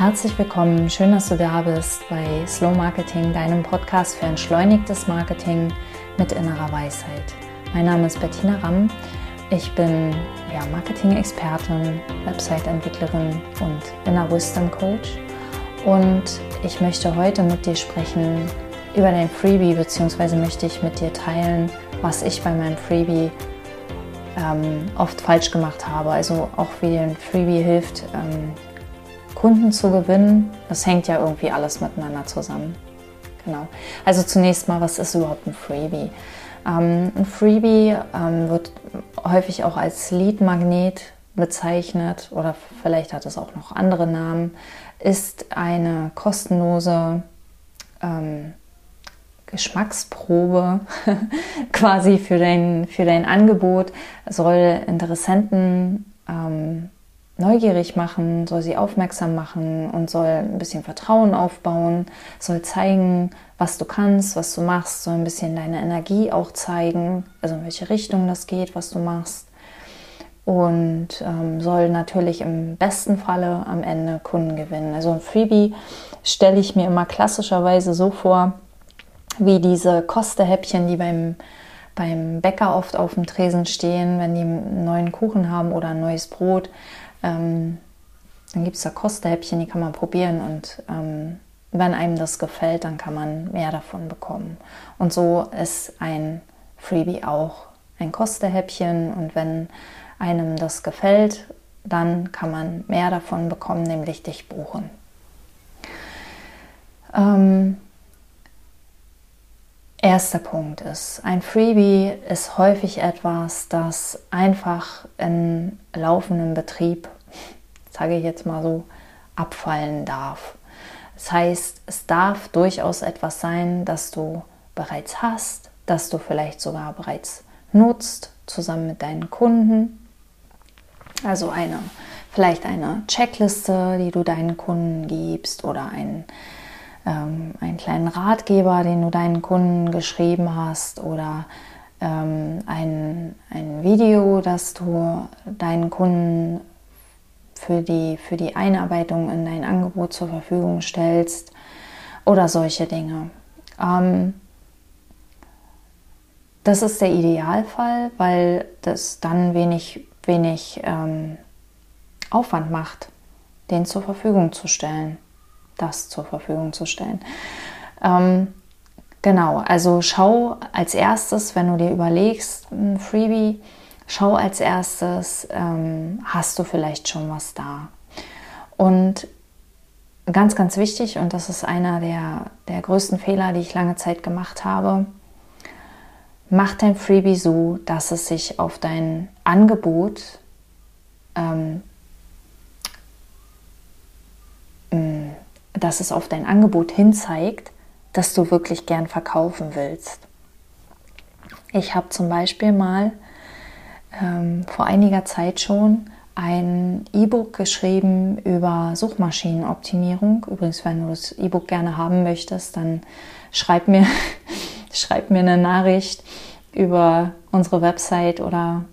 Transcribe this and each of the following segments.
Herzlich willkommen, schön, dass du da bist bei Slow Marketing, deinem Podcast für entschleunigtes Marketing mit innerer Weisheit. Mein Name ist Bettina Ramm. Ich bin ja, Marketing-Expertin, Website-Entwicklerin und Inner Wisdom Coach. Und ich möchte heute mit dir sprechen über dein Freebie, beziehungsweise möchte ich mit dir teilen, was ich bei meinem Freebie ähm, oft falsch gemacht habe. Also auch wie ein Freebie hilft, ähm, Kunden zu gewinnen. Das hängt ja irgendwie alles miteinander zusammen. Genau. Also zunächst mal, was ist überhaupt ein Freebie? Ähm, ein Freebie ähm, wird häufig auch als Lead-Magnet bezeichnet oder vielleicht hat es auch noch andere Namen, ist eine kostenlose ähm, Geschmacksprobe quasi für dein, für dein Angebot, soll Interessenten ähm, neugierig machen, soll sie aufmerksam machen und soll ein bisschen Vertrauen aufbauen, soll zeigen, was du kannst, was du machst, soll ein bisschen deine Energie auch zeigen, also in welche Richtung das geht, was du machst. Und ähm, soll natürlich im besten Falle am Ende Kunden gewinnen. Also ein Freebie stelle ich mir immer klassischerweise so vor, wie diese Kostehäppchen, die beim, beim Bäcker oft auf dem Tresen stehen, wenn die einen neuen Kuchen haben oder ein neues Brot. Ähm, dann gibt es da Kostehäppchen, die kann man probieren und ähm, wenn einem das gefällt, dann kann man mehr davon bekommen. Und so ist ein Freebie auch ein Kostehäppchen und wenn einem das gefällt, dann kann man mehr davon bekommen, nämlich dich buchen. Ähm, Erster Punkt ist, ein Freebie ist häufig etwas, das einfach in laufendem Betrieb, sage ich jetzt mal so, abfallen darf. Das heißt, es darf durchaus etwas sein, das du bereits hast, das du vielleicht sogar bereits nutzt, zusammen mit deinen Kunden. Also eine, vielleicht eine Checkliste, die du deinen Kunden gibst oder ein ähm, einen kleinen Ratgeber, den du deinen Kunden geschrieben hast oder ähm, ein, ein Video, das du deinen Kunden für die, für die Einarbeitung in dein Angebot zur Verfügung stellst oder solche Dinge. Ähm, das ist der Idealfall, weil das dann wenig, wenig ähm, Aufwand macht, den zur Verfügung zu stellen das zur Verfügung zu stellen. Ähm, genau, also schau als erstes, wenn du dir überlegst, ein Freebie, schau als erstes, ähm, hast du vielleicht schon was da. Und ganz, ganz wichtig, und das ist einer der, der größten Fehler, die ich lange Zeit gemacht habe, mach dein Freebie so, dass es sich auf dein Angebot ähm, dass es auf dein Angebot hinzeigt, dass du wirklich gern verkaufen willst. Ich habe zum Beispiel mal ähm, vor einiger Zeit schon ein E-Book geschrieben über Suchmaschinenoptimierung. Übrigens, wenn du das E-Book gerne haben möchtest, dann schreib mir, schreib mir eine Nachricht über unsere Website oder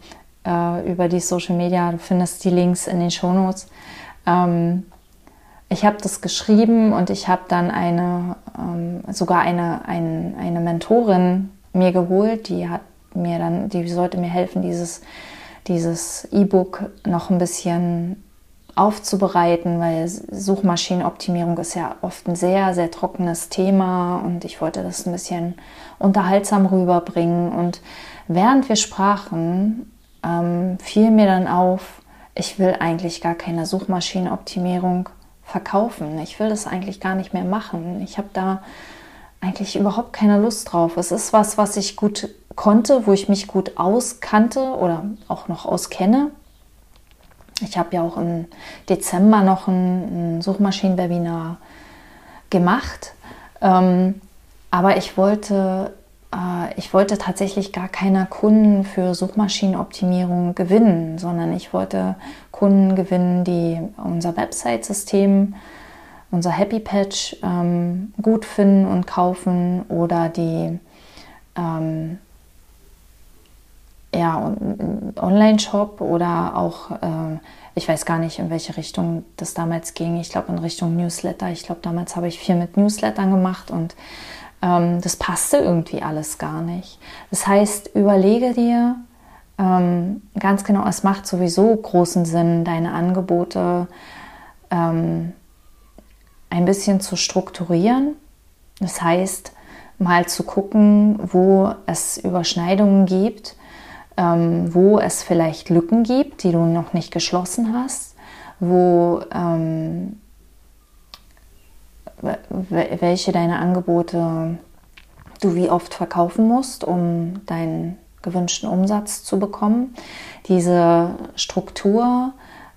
äh, über die Social Media. Du findest die Links in den Shownotes. Ähm, ich habe das geschrieben und ich habe dann eine, ähm, sogar eine, ein, eine Mentorin mir geholt, die hat mir dann, die sollte mir helfen, dieses dieses E-Book noch ein bisschen aufzubereiten, weil Suchmaschinenoptimierung ist ja oft ein sehr, sehr trockenes Thema und ich wollte das ein bisschen unterhaltsam rüberbringen. Und während wir sprachen, ähm, fiel mir dann auf, ich will eigentlich gar keine Suchmaschinenoptimierung verkaufen. Ich will das eigentlich gar nicht mehr machen. Ich habe da eigentlich überhaupt keine Lust drauf. Es ist was, was ich gut konnte, wo ich mich gut auskannte oder auch noch auskenne. Ich habe ja auch im Dezember noch ein, ein Suchmaschinenwebinar gemacht. Ähm, aber ich wollte äh, ich wollte tatsächlich gar keine Kunden für Suchmaschinenoptimierung gewinnen, sondern ich wollte Kunden gewinnen, die unser Website-System, unser Happy Patch ähm, gut finden und kaufen oder die ähm, ja, Online-Shop oder auch, äh, ich weiß gar nicht, in welche Richtung das damals ging. Ich glaube, in Richtung Newsletter. Ich glaube, damals habe ich viel mit Newslettern gemacht und ähm, das passte irgendwie alles gar nicht. Das heißt, überlege dir ähm, ganz genau, es macht sowieso großen Sinn, deine Angebote ähm, ein bisschen zu strukturieren. Das heißt, mal zu gucken, wo es Überschneidungen gibt, ähm, wo es vielleicht Lücken gibt, die du noch nicht geschlossen hast, wo ähm, welche deine Angebote du wie oft verkaufen musst, um deinen gewünschten Umsatz zu bekommen. Diese Struktur,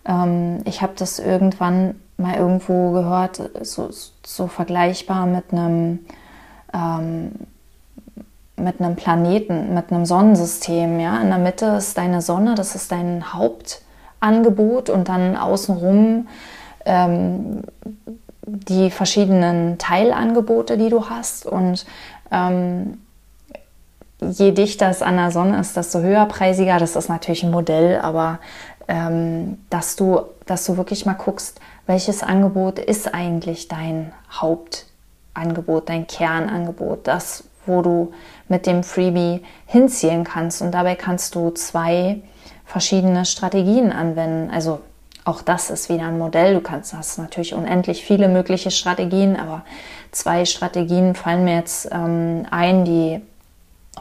ähm, ich habe das irgendwann mal irgendwo gehört, so, so vergleichbar mit einem ähm, mit einem Planeten, mit einem Sonnensystem. Ja? In der Mitte ist deine Sonne, das ist dein Hauptangebot und dann außenrum ähm, die verschiedenen Teilangebote, die du hast. Und ähm, je dichter es an der Sonne ist, desto höherpreisiger. Das ist natürlich ein Modell, aber ähm, dass, du, dass du wirklich mal guckst, welches Angebot ist eigentlich dein Hauptangebot, dein Kernangebot, das, wo du mit dem Freebie hinzielen kannst. Und dabei kannst du zwei verschiedene Strategien anwenden. Also auch das ist wieder ein Modell. Du kannst, hast natürlich unendlich viele mögliche Strategien, aber zwei Strategien fallen mir jetzt ähm, ein, die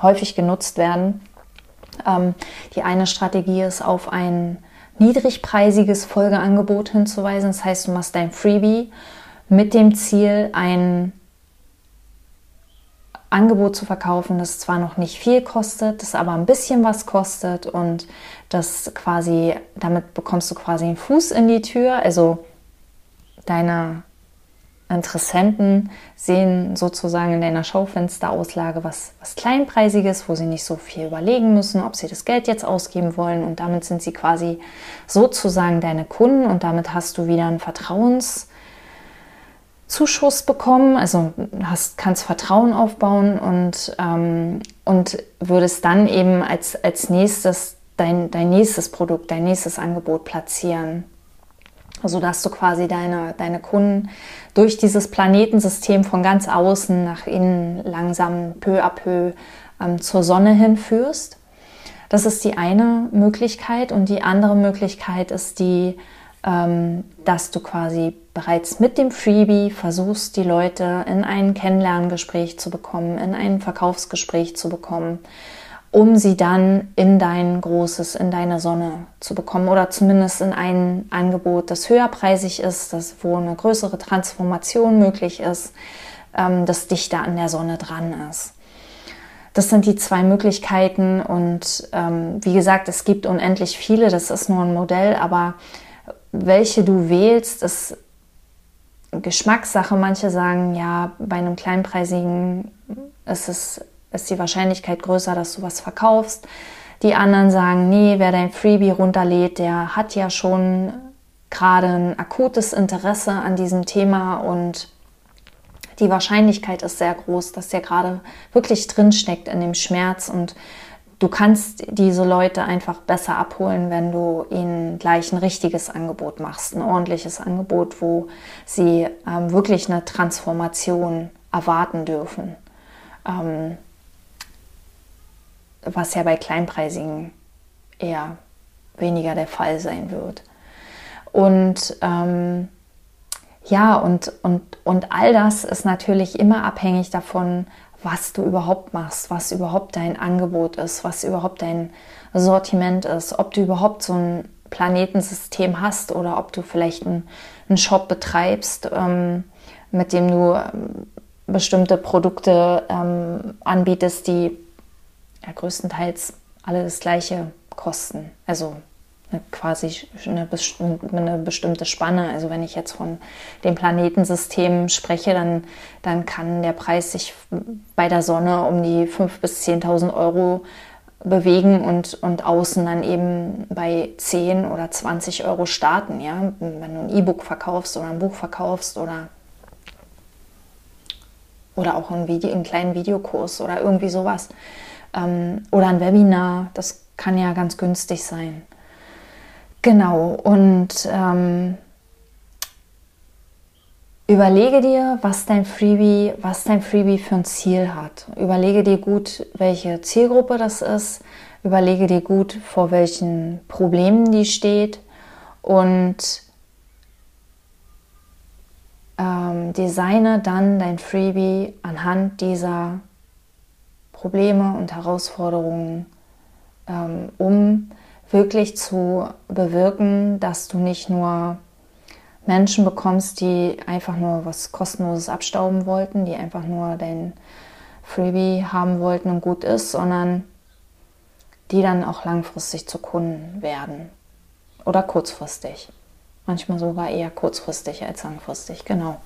häufig genutzt werden. Ähm, die eine Strategie ist auf ein niedrigpreisiges Folgeangebot hinzuweisen. Das heißt, du machst dein Freebie mit dem Ziel, ein Angebot zu verkaufen, das zwar noch nicht viel kostet, das aber ein bisschen was kostet und das quasi, damit bekommst du quasi einen Fuß in die Tür. Also deine Interessenten sehen sozusagen in deiner Schaufensterauslage was, was Kleinpreisiges, wo sie nicht so viel überlegen müssen, ob sie das Geld jetzt ausgeben wollen. Und damit sind sie quasi sozusagen deine Kunden und damit hast du wieder einen Vertrauenszuschuss bekommen. Also hast, kannst Vertrauen aufbauen und, ähm, und würdest dann eben als, als nächstes dein, dein nächstes Produkt, dein nächstes Angebot platzieren sodass du quasi deine, deine Kunden durch dieses Planetensystem von ganz außen nach innen langsam peu à peu ähm, zur Sonne hinführst. Das ist die eine Möglichkeit und die andere Möglichkeit ist die, ähm, dass du quasi bereits mit dem Freebie versuchst, die Leute in ein Kennenlerngespräch zu bekommen, in ein Verkaufsgespräch zu bekommen um sie dann in dein großes, in deine Sonne zu bekommen oder zumindest in ein Angebot, das höherpreisig ist, das, wo eine größere Transformation möglich ist, ähm, das dichter an der Sonne dran ist. Das sind die zwei Möglichkeiten und ähm, wie gesagt, es gibt unendlich viele, das ist nur ein Modell, aber welche du wählst, ist Geschmackssache. Manche sagen, ja, bei einem kleinpreisigen ist es ist die Wahrscheinlichkeit größer, dass du was verkaufst. Die anderen sagen, nee, wer dein Freebie runterlädt, der hat ja schon gerade ein akutes Interesse an diesem Thema und die Wahrscheinlichkeit ist sehr groß, dass der gerade wirklich drinsteckt in dem Schmerz und du kannst diese Leute einfach besser abholen, wenn du ihnen gleich ein richtiges Angebot machst, ein ordentliches Angebot, wo sie ähm, wirklich eine Transformation erwarten dürfen. Ähm, was ja bei kleinpreisigen eher weniger der Fall sein wird. Und ähm, ja, und, und, und all das ist natürlich immer abhängig davon, was du überhaupt machst, was überhaupt dein Angebot ist, was überhaupt dein Sortiment ist, ob du überhaupt so ein Planetensystem hast oder ob du vielleicht einen, Shop betreibst, ähm, mit dem du ähm, bestimmte Produkte ähm, anbietest, die ja, größtenteils alle das gleiche kosten. Also eine, quasi eine, eine, bestimmte Spanne. Also wenn ich jetzt von dem Planetensystem spreche, dann, dann kann der Preis sich bei der Sonne um die 5.000 bis 10.000 Euro bewegen und, und außen dann eben bei 10 oder 20 Euro starten. Ja? Wenn du ein E-Book verkaufst oder ein Buch verkaufst oder, oder auch ein Video, einen kleinen Videokurs oder irgendwie sowas oder ein Webinar. Das kann ja ganz günstig sein. Genau, und ähm, überlege dir, was dein Freebie, was dein Freebie für ein Ziel hat. Überlege dir gut, welche Zielgruppe das ist. Überlege dir gut, vor welchen Problemen die steht und ähm, designe dann dein Freebie anhand dieser Probleme und Herausforderungen, ähm, um wirklich zu bewirken, dass du nicht nur Menschen bekommst, die einfach nur was kostenloses abstauben wollten, die einfach nur dein Freebie haben wollten und gut ist, sondern die dann auch langfristig zu Kunden werden oder kurzfristig. Manchmal sogar eher kurzfristig als langfristig, genau.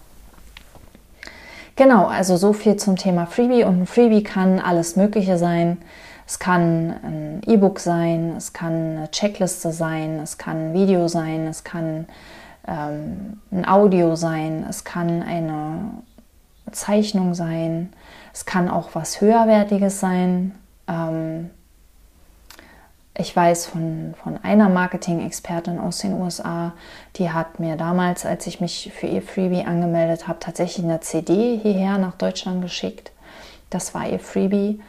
Genau, also so viel zum Thema Freebie. Und ein Freebie kann alles Mögliche sein. Es kann ein E-Book sein, es kann eine Checkliste sein, es kann ein Video sein, es kann ähm, ein Audio sein, es kann eine Zeichnung sein, es kann auch was Höherwertiges sein. Ähm, ich weiß von, von einer Marketing-Expertin aus den USA, die hat mir damals, als ich mich für ihr Freebie angemeldet habe, tatsächlich eine CD hierher nach Deutschland geschickt. Das war ihr Freebie.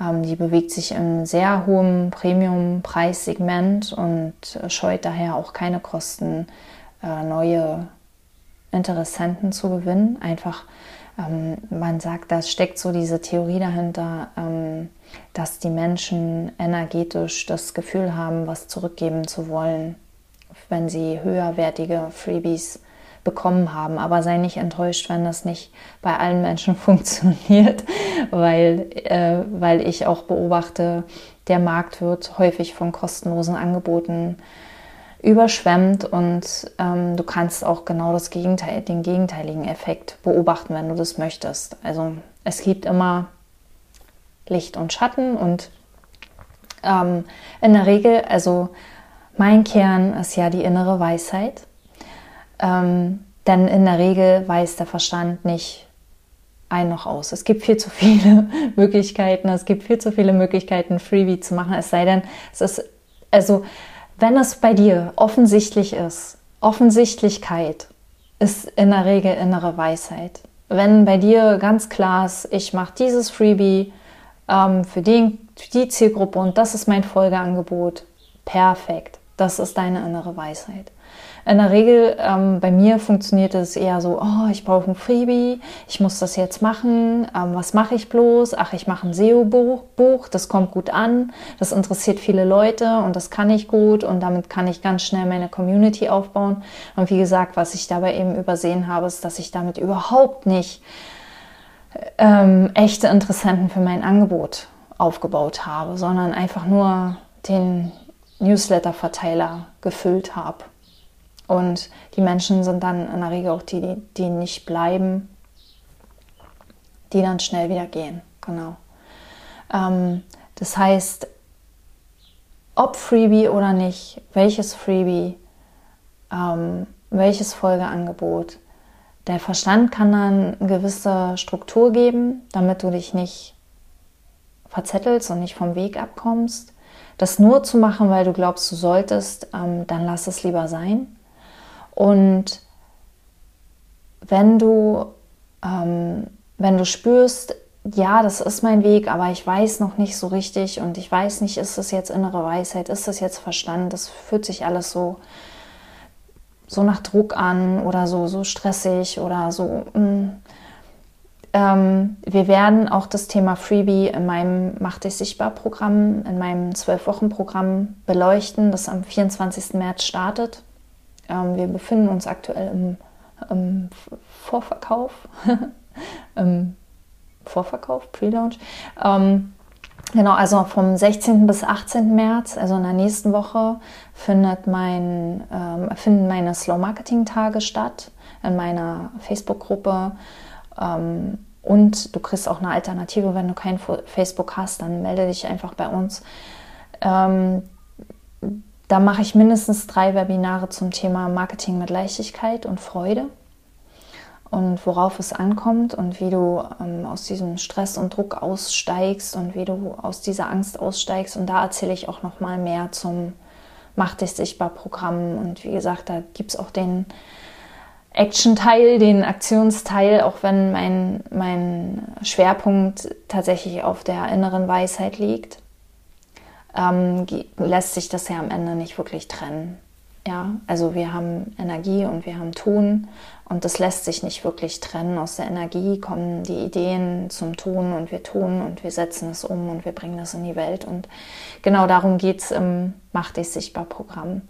Ähm, die bewegt sich im sehr hohen Premium-Preissegment und scheut daher auch keine Kosten, äh, neue Interessenten zu gewinnen. Einfach, ähm, man sagt, da steckt so diese Theorie dahinter, ähm, dass die Menschen energetisch das Gefühl haben, was zurückgeben zu wollen, wenn sie höherwertige Freebies bekommen haben. Aber sei nicht enttäuscht, wenn das nicht bei allen Menschen funktioniert, weil, äh, weil ich auch beobachte, der Markt wird häufig von kostenlosen Angeboten überschwemmt und ähm, du kannst auch genau das Gegenteil, den gegenteiligen Effekt beobachten, wenn du das möchtest. Also es gibt immer Licht und Schatten und ähm, in der Regel, also mein Kern ist ja die innere Weisheit, ähm, denn in der Regel weiß der Verstand nicht ein noch aus. Es gibt viel zu viele Möglichkeiten, es gibt viel zu viele Möglichkeiten, Freebie zu machen, es sei denn, es ist, also wenn es bei dir offensichtlich ist, Offensichtlichkeit ist in der Regel innere Weisheit. Wenn bei dir ganz klar ist, ich mache dieses Freebie, ähm, für, den, für die Zielgruppe und das ist mein Folgeangebot. Perfekt. Das ist deine innere Weisheit. In der Regel ähm, bei mir funktioniert es eher so, oh, ich brauche ein Freebie, ich muss das jetzt machen, ähm, was mache ich bloß? Ach, ich mache ein SEO-Buch, das kommt gut an, das interessiert viele Leute und das kann ich gut und damit kann ich ganz schnell meine Community aufbauen. Und wie gesagt, was ich dabei eben übersehen habe, ist, dass ich damit überhaupt nicht ähm, echte Interessenten für mein Angebot aufgebaut habe, sondern einfach nur den Newsletter-Verteiler gefüllt habe. Und die Menschen sind dann in der Regel auch die, die nicht bleiben, die dann schnell wieder gehen. Genau. Ähm, das heißt, ob Freebie oder nicht, welches Freebie, ähm, welches Folgeangebot, der Verstand kann dann eine gewisse Struktur geben, damit du dich nicht verzettelst und nicht vom Weg abkommst. Das nur zu machen, weil du glaubst, du solltest, ähm, dann lass es lieber sein. Und wenn du, ähm, wenn du spürst, ja, das ist mein Weg, aber ich weiß noch nicht so richtig und ich weiß nicht, ist das jetzt innere Weisheit, ist das jetzt Verstand, das fühlt sich alles so so nach Druck an oder so, so stressig oder so. Mm. Ähm, wir werden auch das Thema Freebie in meinem Mach dich sichtbar Programm, in meinem 12-Wochen-Programm beleuchten, das am 24. März startet. Ähm, wir befinden uns aktuell im, im Vorverkauf, im Vorverkauf, Pre-Launch. Ähm, Genau, also vom 16. bis 18. März, also in der nächsten Woche, findet mein, ähm, finden meine Slow Marketing Tage statt in meiner Facebook-Gruppe. Ähm, und du kriegst auch eine Alternative, wenn du kein Facebook hast, dann melde dich einfach bei uns. Ähm, da mache ich mindestens drei Webinare zum Thema Marketing mit Leichtigkeit und Freude. und worauf es ankommt und wie du ähm, aus diesem Stress und Druck aussteigst und wie du aus dieser Angst aussteigst. Und da erzähle ich auch noch mal mehr zum Mach dich sichtbar Programm. Und wie gesagt, da gibt es auch den Action-Teil, den Aktionsteil, auch wenn mein, mein Schwerpunkt tatsächlich auf der inneren Weisheit liegt, ähm, lässt sich das ja am Ende nicht wirklich trennen. Ja, also wir haben Energie und wir haben Tun und das lässt sich nicht wirklich trennen. Aus der Energie kommen die Ideen zum Tun und wir tun und wir setzen es um und wir bringen das in die Welt. Und genau darum geht es im Mach dich sichtbar Programm.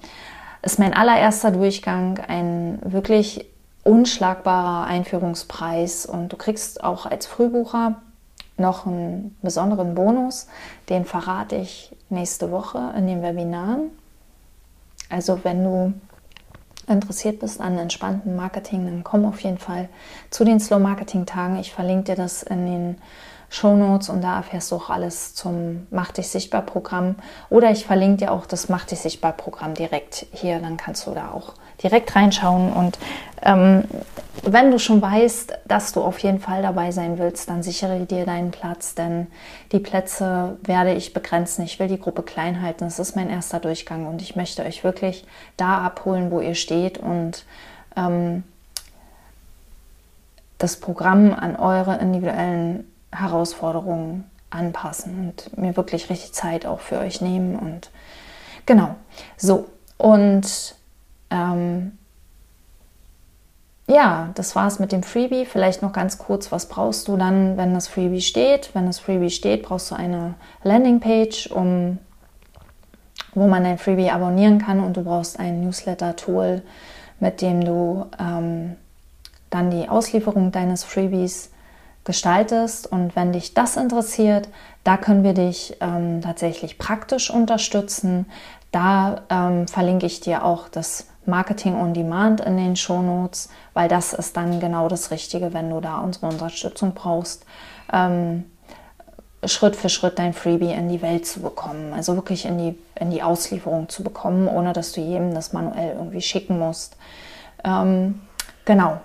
Ist mein allererster Durchgang ein wirklich unschlagbarer Einführungspreis und du kriegst auch als Frühbucher noch einen besonderen Bonus. Den verrate ich nächste Woche in den Webinaren. Also wenn du interessiert bist an entspannten Marketing, dann komm auf jeden Fall zu den Slow Marketing Tagen. Ich verlinke dir das in den Show Notes und da erfährst du auch alles zum Mach dich sichtbar Programm. Oder ich verlinke dir auch das Mach dich sichtbar Programm direkt hier, dann kannst du da auch direkt reinschauen. Und ähm, wenn du schon weißt, dass du auf jeden Fall dabei sein willst, dann sichere dir deinen Platz, denn die Plätze werde ich begrenzen. Ich will die Gruppe klein halten. Das ist mein erster Durchgang und ich möchte euch wirklich da abholen, wo ihr steht und ähm, das Programm an eure individuellen Herausforderungen anpassen und mir wirklich richtig Zeit auch für euch nehmen. Und genau, so. Und ähm, ja, das war es mit dem Freebie. Vielleicht noch ganz kurz, was brauchst du dann, wenn das Freebie steht? Wenn das Freebie steht, brauchst du eine Landingpage, um, wo man dein Freebie abonnieren kann und du brauchst ein Newsletter-Tool, mit dem du ähm, dann die Auslieferung deines Freebies gestaltest. Und wenn dich das interessiert, da können wir dich ähm, tatsächlich praktisch unterstützen. Da ähm, verlinke ich dir auch das Marketing on Demand in den Shownotes, weil das ist dann genau das Richtige, wenn du da unsere Unterstützung brauchst, ähm, Schritt für Schritt dein Freebie in die Welt zu bekommen. Also wirklich in die, in die Auslieferung zu bekommen, ohne dass du jedem das manuell irgendwie schicken musst. Ähm, genau.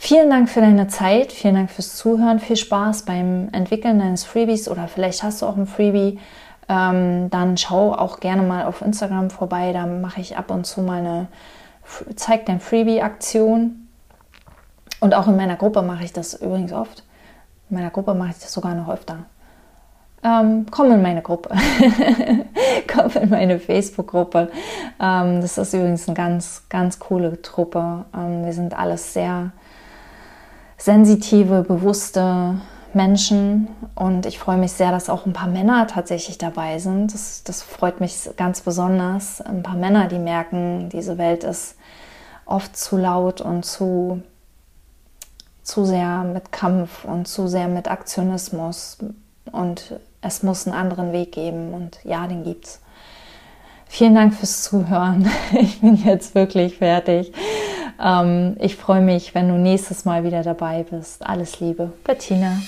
Vielen Dank für deine Zeit, vielen Dank fürs Zuhören, viel Spaß beim Entwickeln deines Freebies oder vielleicht hast du auch ein Freebie. Ähm, dann schau auch gerne mal auf Instagram vorbei, da mache ich ab und zu mal eine Zeig dein Freebie-Aktion. Und auch in meiner Gruppe mache ich das übrigens oft. In meiner Gruppe mache ich das sogar noch öfter. Ähm, komm in meine Gruppe. komm in meine Facebook-Gruppe. Ähm, das ist übrigens eine ganz, ganz coole Truppe. Ähm, wir sind alles sehr sensitive, bewusste Menschen und ich freue mich sehr, dass auch ein paar Männer tatsächlich dabei sind. Das, das freut mich ganz besonders. Ein paar Männer, die merken, diese Welt ist oft zu laut und zu, zu sehr mit Kampf und zu sehr mit Aktionismus und es muss einen anderen Weg geben und ja, den gibt's. Vielen Dank fürs Zuhören. Ich bin jetzt wirklich fertig. Ähm, ich freue mich, wenn du nächstes Mal wieder dabei bist. Alles Liebe, Bettina.